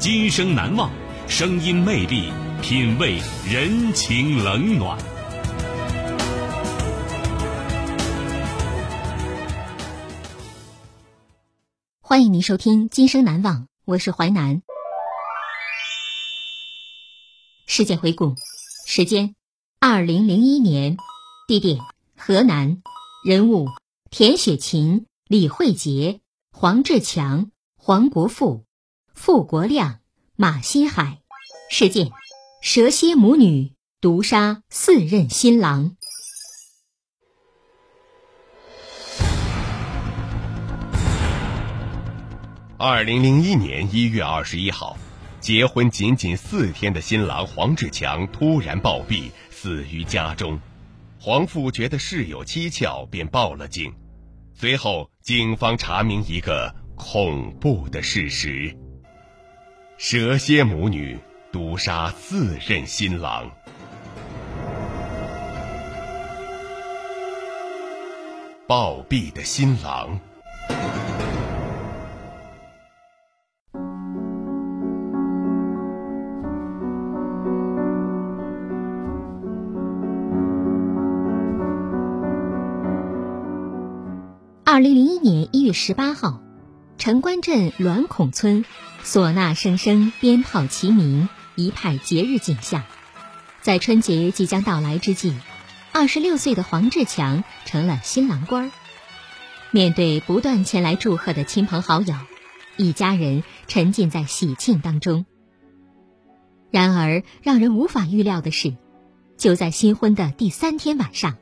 今生难忘，声音魅力，品味人情冷暖。欢迎您收听《今生难忘》，我是淮南。事件回顾：时间：二零零一年，地点：河南，人物：田雪琴、李慧杰、黄志强、黄国富、傅国亮、马新海。事件：蛇蝎母女毒杀四任新郎。二零零一年一月二十一号，结婚仅仅四天的新郎黄志强突然暴毙，死于家中。黄父觉得事有蹊跷，便报了警。随后，警方查明一个恐怖的事实：蛇蝎母女毒杀自任新郎。暴毙的新郎。二零零一年一月十八号，城关镇栾孔村，唢呐声声，鞭炮齐鸣，一派节日景象。在春节即将到来之际，二十六岁的黄志强成了新郎官儿。面对不断前来祝贺的亲朋好友，一家人沉浸在喜庆当中。然而，让人无法预料的是，就在新婚的第三天晚上，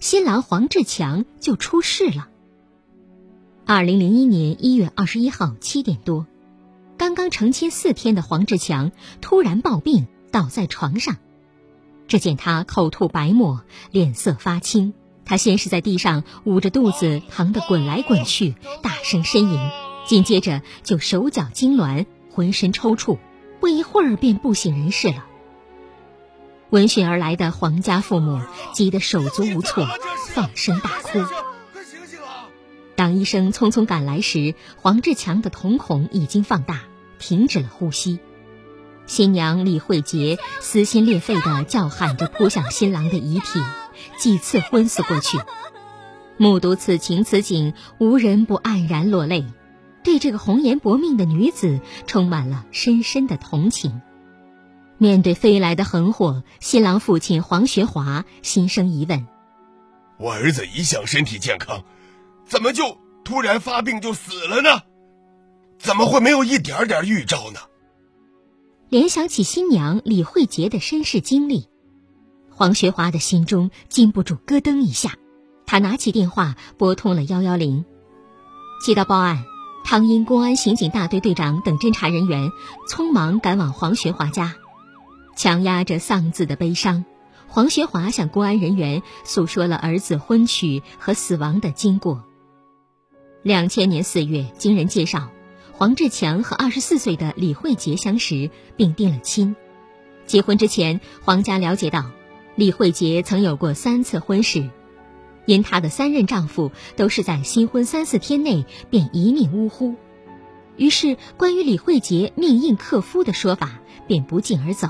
新郎黄志强就出事了。二零零一年一月二十一号七点多，刚刚成亲四天的黄志强突然暴病，倒在床上。只见他口吐白沫，脸色发青。他先是在地上捂着肚子，疼得滚来滚去，大声呻吟，紧接着就手脚痉挛，浑身抽搐，不一会儿便不省人事了。闻讯而来的黄家父母急得手足无措，放声大哭。当医生匆匆赶来时，黄志强的瞳孔已经放大，停止了呼吸。新娘李慧杰撕心裂肺地叫喊着扑向新郎的遗体，几次昏死过去。目睹此情此景，无人不黯然落泪，对这个红颜薄命的女子充满了深深的同情。面对飞来的横祸，新郎父亲黄学华心生疑问：“我儿子一向身体健康。”怎么就突然发病就死了呢？怎么会没有一点点预兆呢？联想起新娘李慧杰的身世经历，黄学华的心中禁不住咯噔一下。他拿起电话拨通了幺幺零，接到报案，汤阴公安刑警大队队长等侦查人员匆忙赶往黄学华家，强压着丧子的悲伤。黄学华向公安人员诉说了儿子婚娶和死亡的经过。两千年四月，经人介绍，黄志强和二十四岁的李慧杰相识并定了亲。结婚之前，黄家了解到，李慧杰曾有过三次婚事，因她的三任丈夫都是在新婚三四天内便一命呜呼，于是关于李慧杰命硬克夫的说法便不胫而走。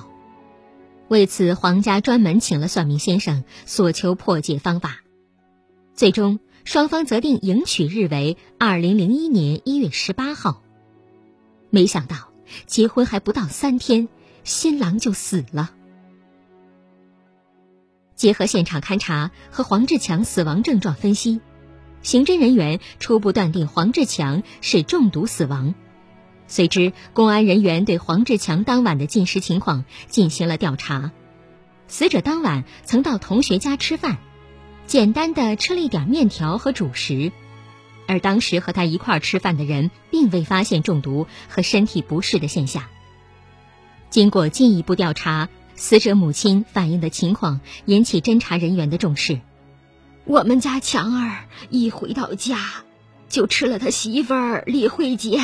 为此，黄家专门请了算命先生，索求破解方法。最终。双方择定迎娶日为二零零一年一月十八号。没想到结婚还不到三天，新郎就死了。结合现场勘查和黄志强死亡症状分析，刑侦人员初步断定黄志强是中毒死亡。随之，公安人员对黄志强当晚的进食情况进行了调查。死者当晚曾到同学家吃饭，简单的吃了一点面条和主食，而当时和他一块吃饭的人并未发现中毒和身体不适的现象。经过进一步调查。死者母亲反映的情况引起侦查人员的重视。我们家强儿一回到家，就吃了他媳妇儿李慧杰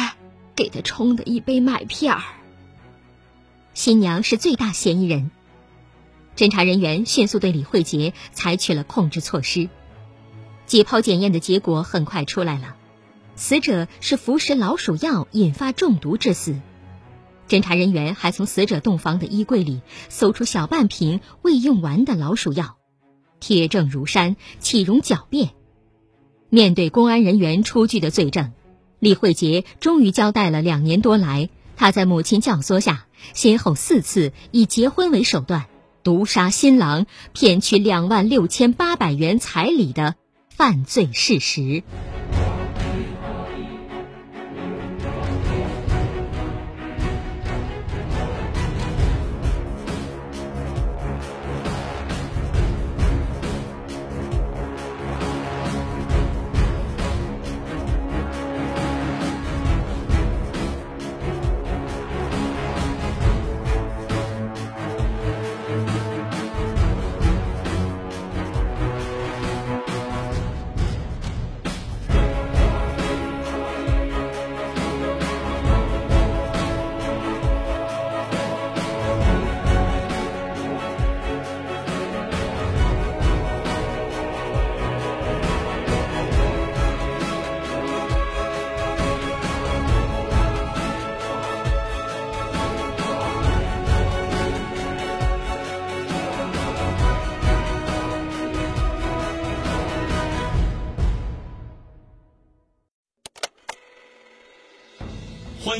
给他冲的一杯麦片儿。新娘是最大嫌疑人。侦查人员迅速对李慧杰采取了控制措施。解剖检验的结果很快出来了，死者是服食老鼠药引发中毒致死。侦查人员还从死者洞房的衣柜里搜出小半瓶未用完的老鼠药，铁证如山，岂容狡辩？面对公安人员出具的罪证，李慧杰终于交代了两年多来他在母亲教唆下，先后四次以结婚为手段毒杀新郎，骗取两万六千八百元彩礼的犯罪事实。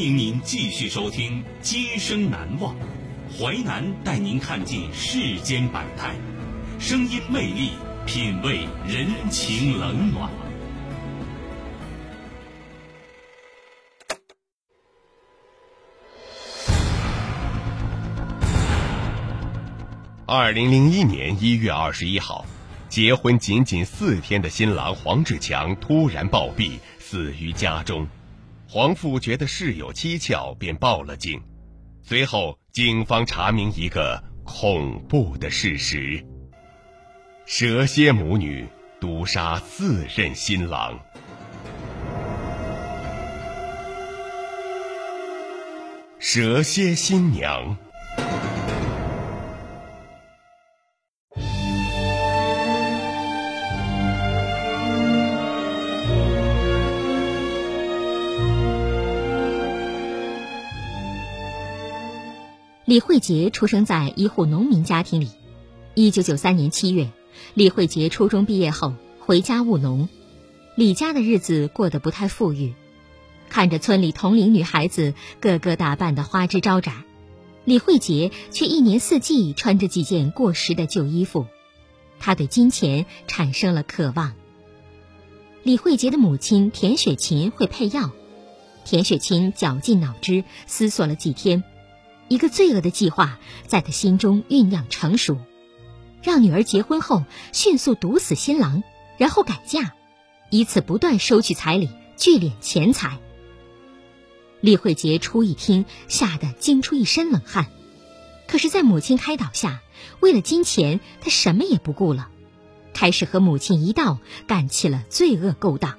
迎您继续收听《今生难忘》，淮南带您看尽世间百态，声音魅力，品味人情冷暖。二零零一年一月二十一号，结婚仅仅四天的新郎黄志强突然暴毙，死于家中。黄父觉得事有蹊跷，便报了警。随后，警方查明一个恐怖的事实：蛇蝎母女毒杀四任新郎。蛇蝎新娘。李慧杰出生在一户农民家庭里。一九九三年七月，李慧杰初中毕业后回家务农。李家的日子过得不太富裕，看着村里同龄女孩子个个打扮的花枝招展，李慧杰却一年四季穿着几件过时的旧衣服。他对金钱产生了渴望。李慧杰的母亲田雪琴会配药，田雪琴绞尽脑汁思索了几天。一个罪恶的计划在他心中酝酿成熟，让女儿结婚后迅速毒死新郎，然后改嫁，以此不断收取彩礼，聚敛钱财。李慧杰初一听，吓得惊出一身冷汗，可是，在母亲开导下，为了金钱，他什么也不顾了，开始和母亲一道干起了罪恶勾当。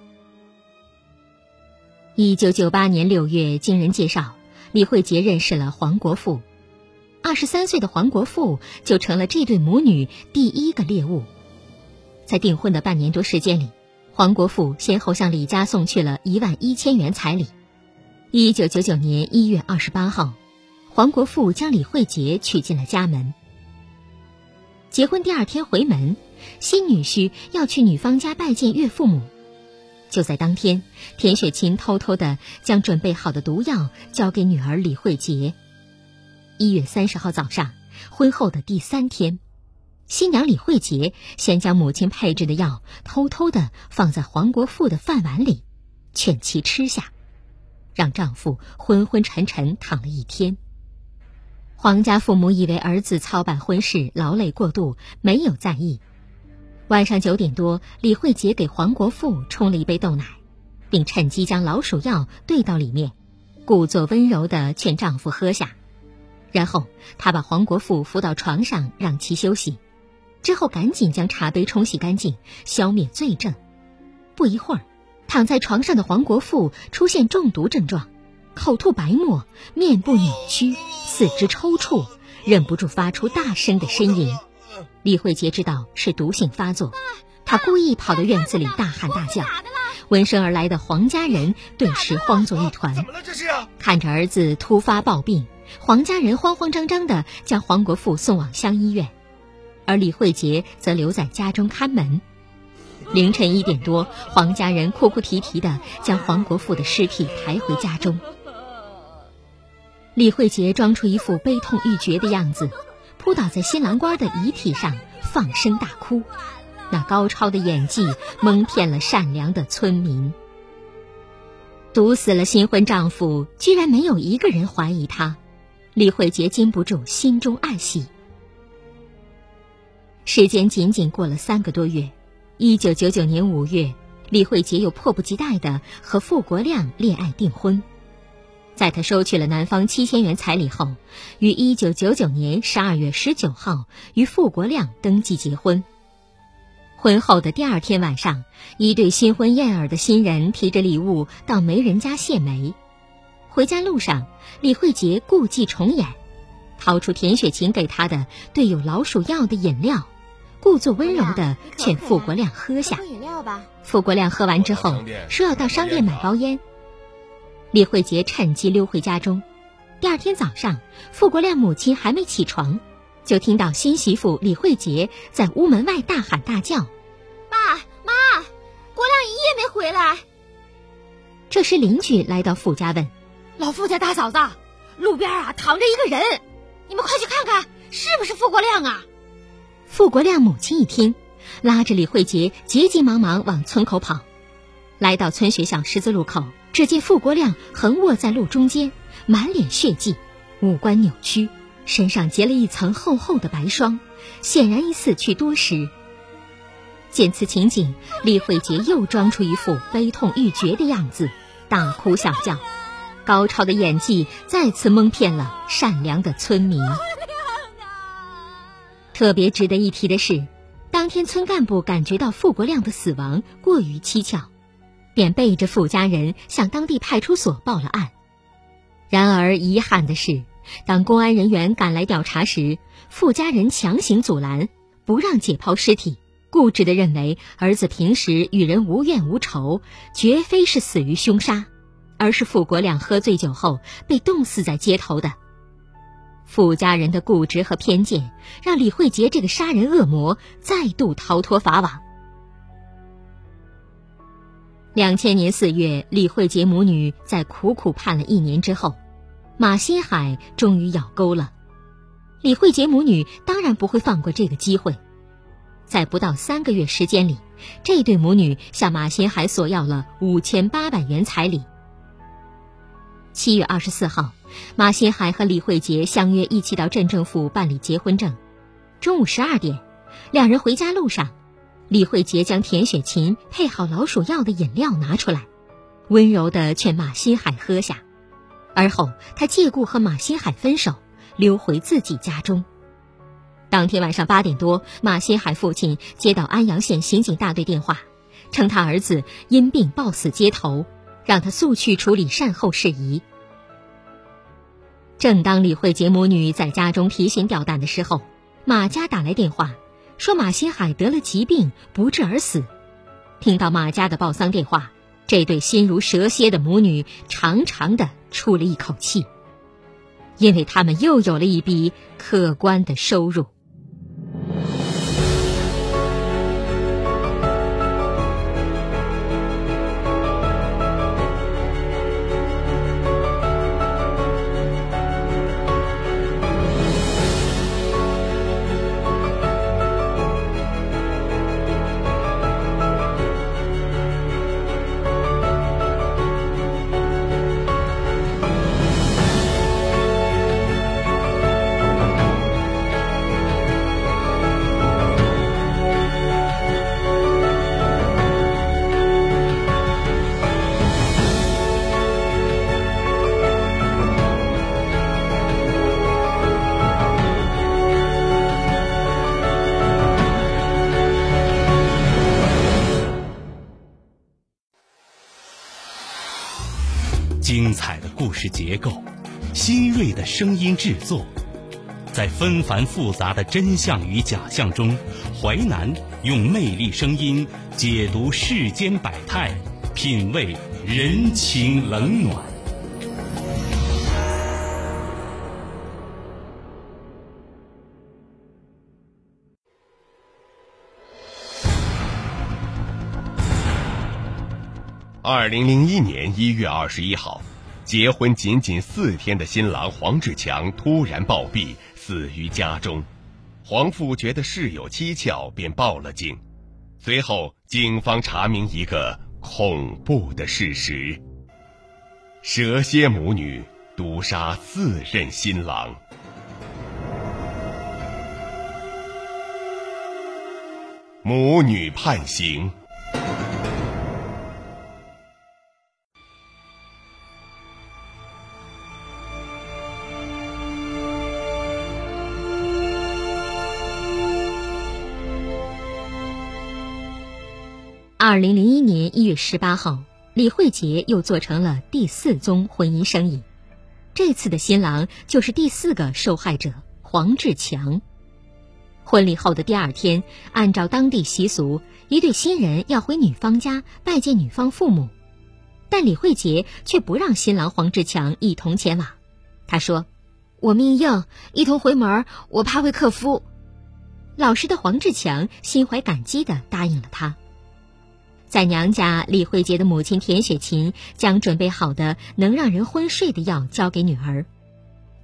一九九八年六月，经人介绍。李慧杰认识了黄国富，二十三岁的黄国富就成了这对母女第一个猎物。在订婚的半年多时间里，黄国富先后向李家送去了一万一千元彩礼。一九九九年一月二十八号，黄国富将李慧杰娶进了家门。结婚第二天回门，新女婿要去女方家拜见岳父母。就在当天，田雪琴偷偷的将准备好的毒药交给女儿李慧杰。一月三十号早上，婚后的第三天，新娘李慧杰先将母亲配制的药偷偷的放在黄国富的饭碗里，劝其吃下，让丈夫昏昏沉沉躺了一天。黄家父母以为儿子操办婚事劳累过度，没有在意。晚上九点多，李慧杰给黄国富冲了一杯豆奶，并趁机将老鼠药兑到里面，故作温柔地劝丈夫喝下。然后，她把黄国富扶到床上，让其休息，之后赶紧将茶杯冲洗干净，消灭罪证。不一会儿，躺在床上的黄国富出现中毒症状，口吐白沫，面部扭曲，四肢抽搐，忍不住发出大声的呻吟。李慧杰知道是毒性发作，他故意跑到院子里大喊大叫。闻声而来的黄家人顿时慌作一团。怎么了？这是？看着儿子突发暴病，黄家人慌慌张张地将黄国富送往乡医院，而李慧杰则留在家中看门。凌晨一点多，黄家人哭哭啼啼地将黄国富的尸体抬回家中。李慧杰装出一副悲痛欲绝的样子。扑倒在新郎官的遗体上，放声大哭。那高超的演技蒙骗了善良的村民。毒死了新婚丈夫，居然没有一个人怀疑他。李慧杰禁不住心中暗喜。时间仅仅过了三个多月，一九九九年五月，李慧杰又迫不及待的和傅国亮恋爱订婚。在他收取了男方七千元彩礼后，于一九九九年十二月十九号与傅国亮登记结婚。婚后的第二天晚上，一对新婚燕尔的新人提着礼物到媒人家谢媒。回家路上，李慧杰故伎重演，掏出田雪琴给他的兑有老鼠药的饮料，故作温柔的劝傅国亮喝下。饮料吧。傅国亮喝完之后，说要到商店买包烟。李慧杰趁机溜回家中。第二天早上，傅国亮母亲还没起床，就听到新媳妇李慧杰在屋门外大喊大叫：“爸妈，国亮一夜没回来。”这时邻居来到傅家问：“老傅家大嫂子，路边啊躺着一个人，你们快去看看，是不是傅国亮啊？”傅国亮母亲一听，拉着李慧杰急急忙忙往村口跑，来到村学校十字路口。只见傅国亮横卧在路中间，满脸血迹，五官扭曲，身上结了一层厚厚的白霜，显然已死去多时。见此情景，李慧杰又装出一副悲痛欲绝的样子，大哭小叫，高超的演技再次蒙骗了善良的村民。特别值得一提的是，当天村干部感觉到傅国亮的死亡过于蹊跷。便背着傅家人向当地派出所报了案。然而遗憾的是，当公安人员赶来调查时，傅家人强行阻拦，不让解剖尸体，固执地认为儿子平时与人无怨无仇，绝非是死于凶杀，而是傅国亮喝醉酒后被冻死在街头的。傅家人的固执和偏见，让李慧杰这个杀人恶魔再度逃脱法网。两千年四月，李慧杰母女在苦苦盼了一年之后，马新海终于咬钩了。李慧杰母女当然不会放过这个机会，在不到三个月时间里，这对母女向马新海索要了五千八百元彩礼。七月二十四号，马新海和李慧杰相约一起到镇政府办理结婚证。中午十二点，两人回家路上。李慧杰将田雪琴配好老鼠药的饮料拿出来，温柔地劝马新海喝下。而后，他借故和马新海分手，溜回自己家中。当天晚上八点多，马新海父亲接到安阳县刑警大队电话，称他儿子因病暴死街头，让他速去处理善后事宜。正当李慧杰母女在家中提心吊胆的时候，马家打来电话。说马新海得了疾病，不治而死。听到马家的报丧电话，这对心如蛇蝎的母女长长的出了一口气，因为他们又有了一笔可观的收入。结构，新锐的声音制作，在纷繁复杂的真相与假象中，淮南用魅力声音解读世间百态，品味人情冷暖。二零零一年一月二十一号，结婚仅仅四天的新郎黄志强突然暴毙，死于家中。黄父觉得事有蹊跷，便报了警。随后，警方查明一个恐怖的事实：蛇蝎母女毒杀四任新郎，母女判刑。二零零一年一月十八号，李慧杰又做成了第四宗婚姻生意。这次的新郎就是第四个受害者黄志强。婚礼后的第二天，按照当地习俗，一对新人要回女方家拜见女方父母，但李慧杰却不让新郎黄志强一同前往。他说：“我命硬，一同回门，我怕会克夫。”老实的黄志强心怀感激地答应了他。在娘家，李慧杰的母亲田雪琴将准备好的能让人昏睡的药交给女儿，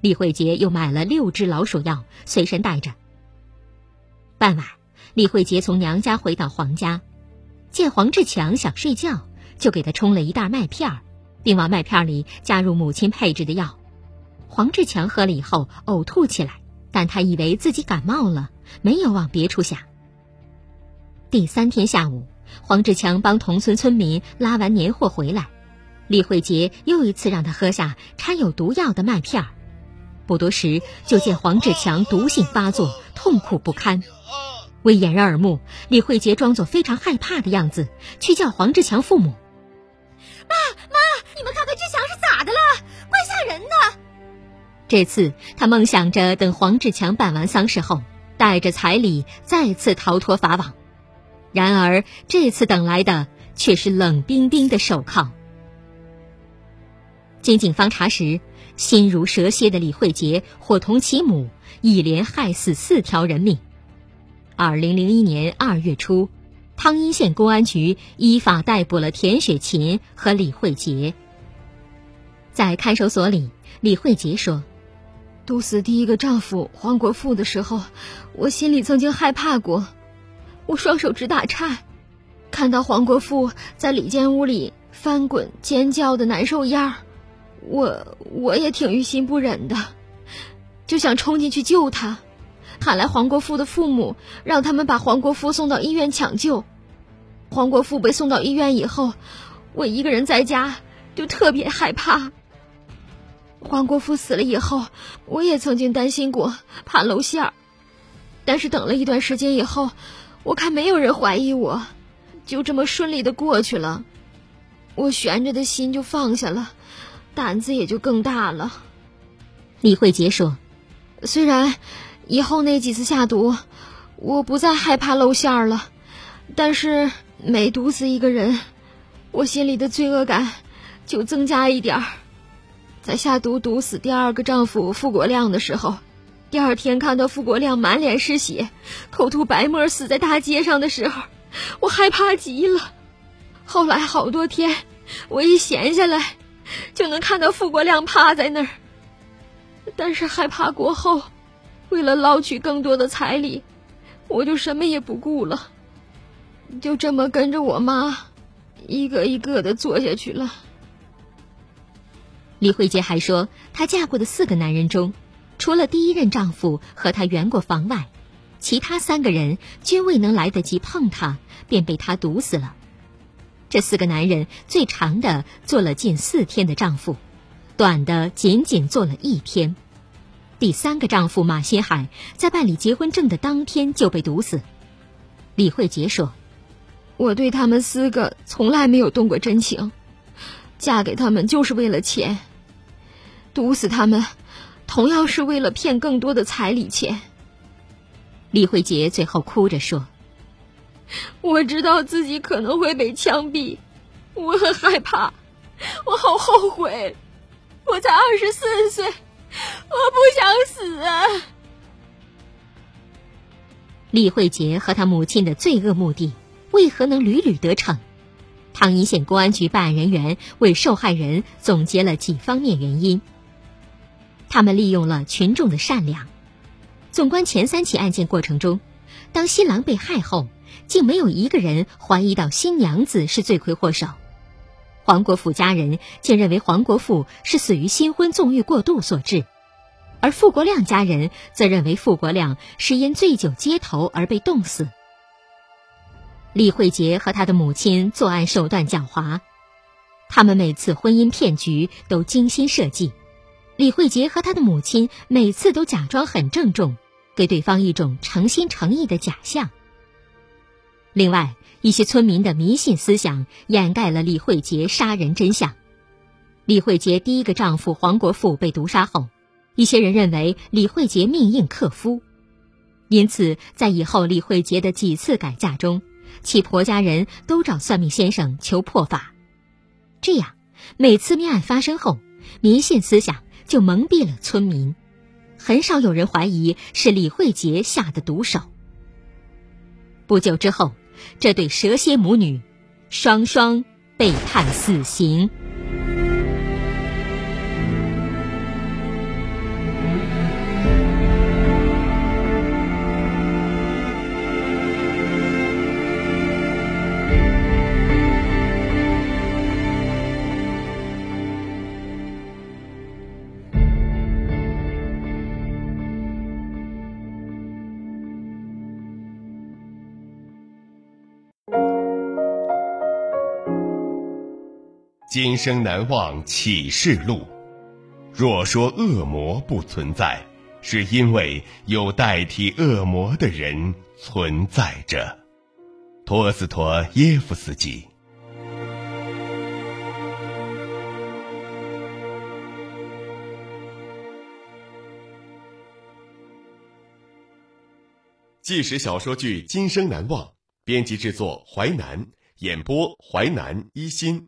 李慧杰又买了六支老鼠药随身带着。傍晚，李慧杰从娘家回到黄家，见黄志强想睡觉，就给他冲了一袋麦片儿，并往麦片里加入母亲配制的药。黄志强喝了以后呕吐起来，但他以为自己感冒了，没有往别处想。第三天下午。黄志强帮同村村民拉完年货回来，李慧杰又一次让他喝下掺有毒药的麦片儿。不多时，就见黄志强毒性发作，痛苦不堪。为掩人耳目，李慧杰装作非常害怕的样子，去叫黄志强父母：“爸妈，你们看看志强是咋的了？怪吓人的。”这次他梦想着等黄志强办完丧事后，带着彩礼再次逃脱法网。然而，这次等来的却是冷冰冰的手铐。经警方查实，心如蛇蝎的李慧杰伙同其母，一连害死四条人命。二零零一年二月初，汤阴县公安局依法逮捕了田雪琴和李慧杰。在看守所里，李慧杰说：“毒死第一个丈夫黄国富的时候，我心里曾经害怕过。”我双手直打颤，看到黄国富在里间屋里翻滚、尖叫的难受样儿，我我也挺于心不忍的，就想冲进去救他，喊来黄国富的父母，让他们把黄国富送到医院抢救。黄国富被送到医院以后，我一个人在家就特别害怕。黄国富死了以后，我也曾经担心过怕楼线儿，但是等了一段时间以后。我看没有人怀疑我，就这么顺利的过去了，我悬着的心就放下了，胆子也就更大了。李慧杰说：“虽然以后那几次下毒，我不再害怕露馅儿了，但是每毒死一个人，我心里的罪恶感就增加一点儿。在下毒毒死第二个丈夫傅国亮的时候。”第二天看到傅国亮满脸是血，口吐白沫死在大街上的时候，我害怕极了。后来好多天，我一闲下来，就能看到傅国亮趴在那儿。但是害怕过后，为了捞取更多的彩礼，我就什么也不顾了，就这么跟着我妈，一个一个的做下去了。李慧杰还说，她嫁过的四个男人中。除了第一任丈夫和她圆过房外，其他三个人均未能来得及碰她，便被她毒死了。这四个男人最长的做了近四天的丈夫，短的仅仅做了一天。第三个丈夫马新海在办理结婚证的当天就被毒死。李慧杰说：“我对他们四个从来没有动过真情，嫁给他们就是为了钱，毒死他们，同样是为了骗更多的彩礼钱。李慧杰最后哭着说：“我知道自己可能会被枪毙，我很害怕，我好后悔。我才二十四岁，我不想死啊！”李慧杰和他母亲的罪恶目的为何能屡屡得逞？汤阴县公安局办案人员为受害人总结了几方面原因。他们利用了群众的善良。纵观前三起案件过程中，当新郎被害后，竟没有一个人怀疑到新娘子是罪魁祸首。黄国富家人竟认为黄国富是死于新婚纵欲过度所致，而傅国亮家人则认为傅国亮是因醉酒街头而被冻死。李慧杰和他的母亲作案手段狡猾，他们每次婚姻骗局都精心设计。李慧杰和他的母亲每次都假装很郑重，给对方一种诚心诚意的假象。另外，一些村民的迷信思想掩盖了李慧杰杀人真相。李慧杰第一个丈夫黄国富被毒杀后，一些人认为李慧杰命硬克夫，因此在以后李慧杰的几次改嫁中，其婆家人都找算命先生求破法。这样，每次命案发生后，迷信思想。就蒙蔽了村民，很少有人怀疑是李慧杰下的毒手。不久之后，这对蛇蝎母女双双被判死刑。今生难忘启示录。若说恶魔不存在，是因为有代替恶魔的人存在着。托斯托耶夫斯基。纪实小说剧《今生难忘》，编辑制作淮南，演播淮南一心。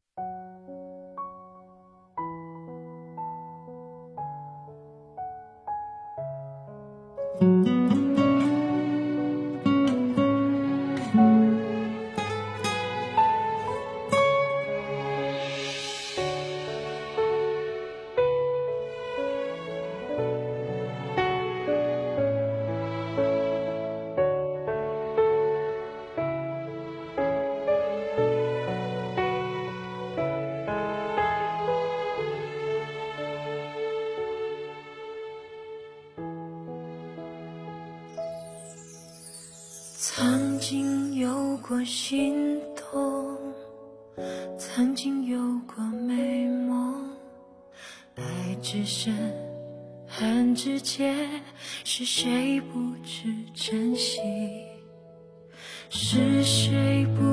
曾经有过心动，曾经有过美梦，爱只剩恨之切，是谁不知珍惜？是谁不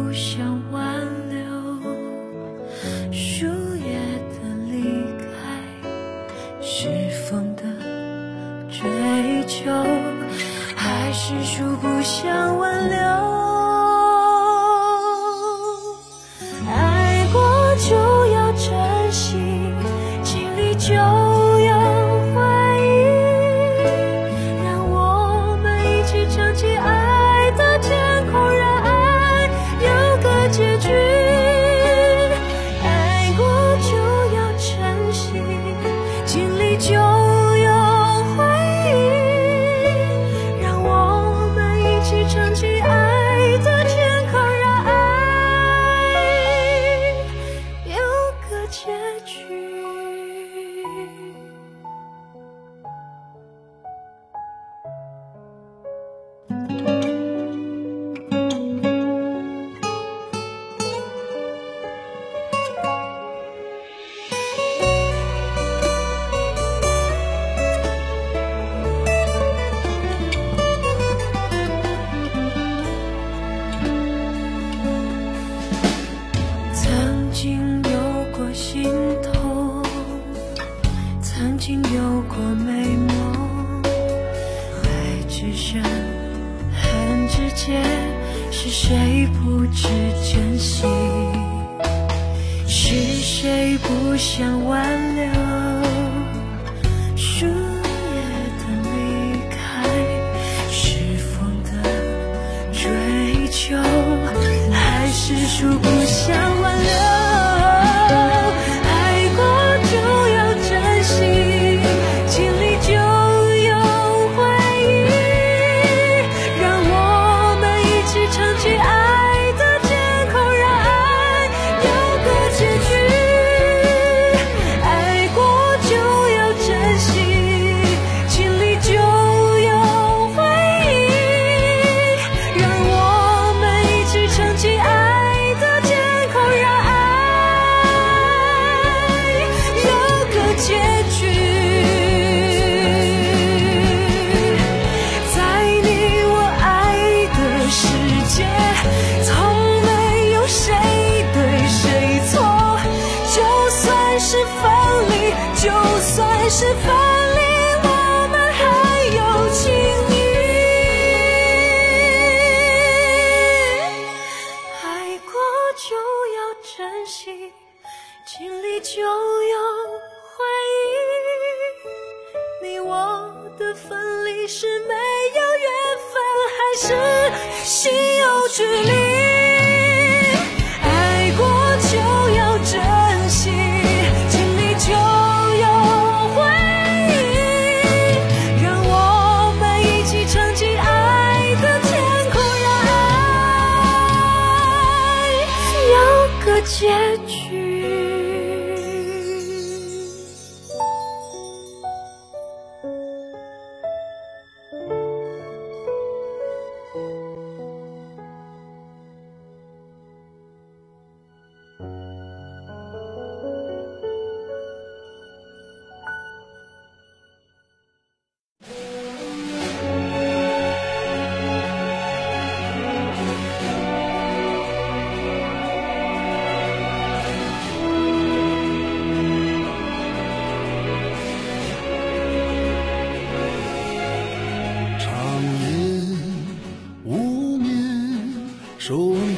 界是谁不知珍惜？是谁不想挽留？树叶的离开是风的追求还是树不想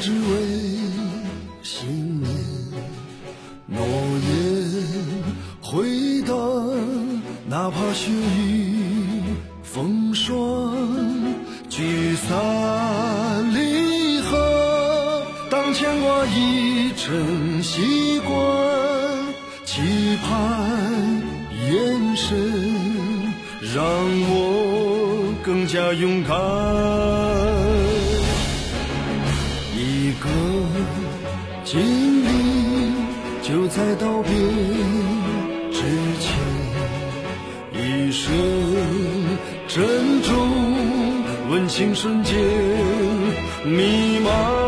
只为信念诺言回荡哪怕雪雨风霜聚散离合当牵挂已成习惯期盼眼神让我更加勇敢歌，经历就在道别之前，一声珍重，温情瞬间弥漫。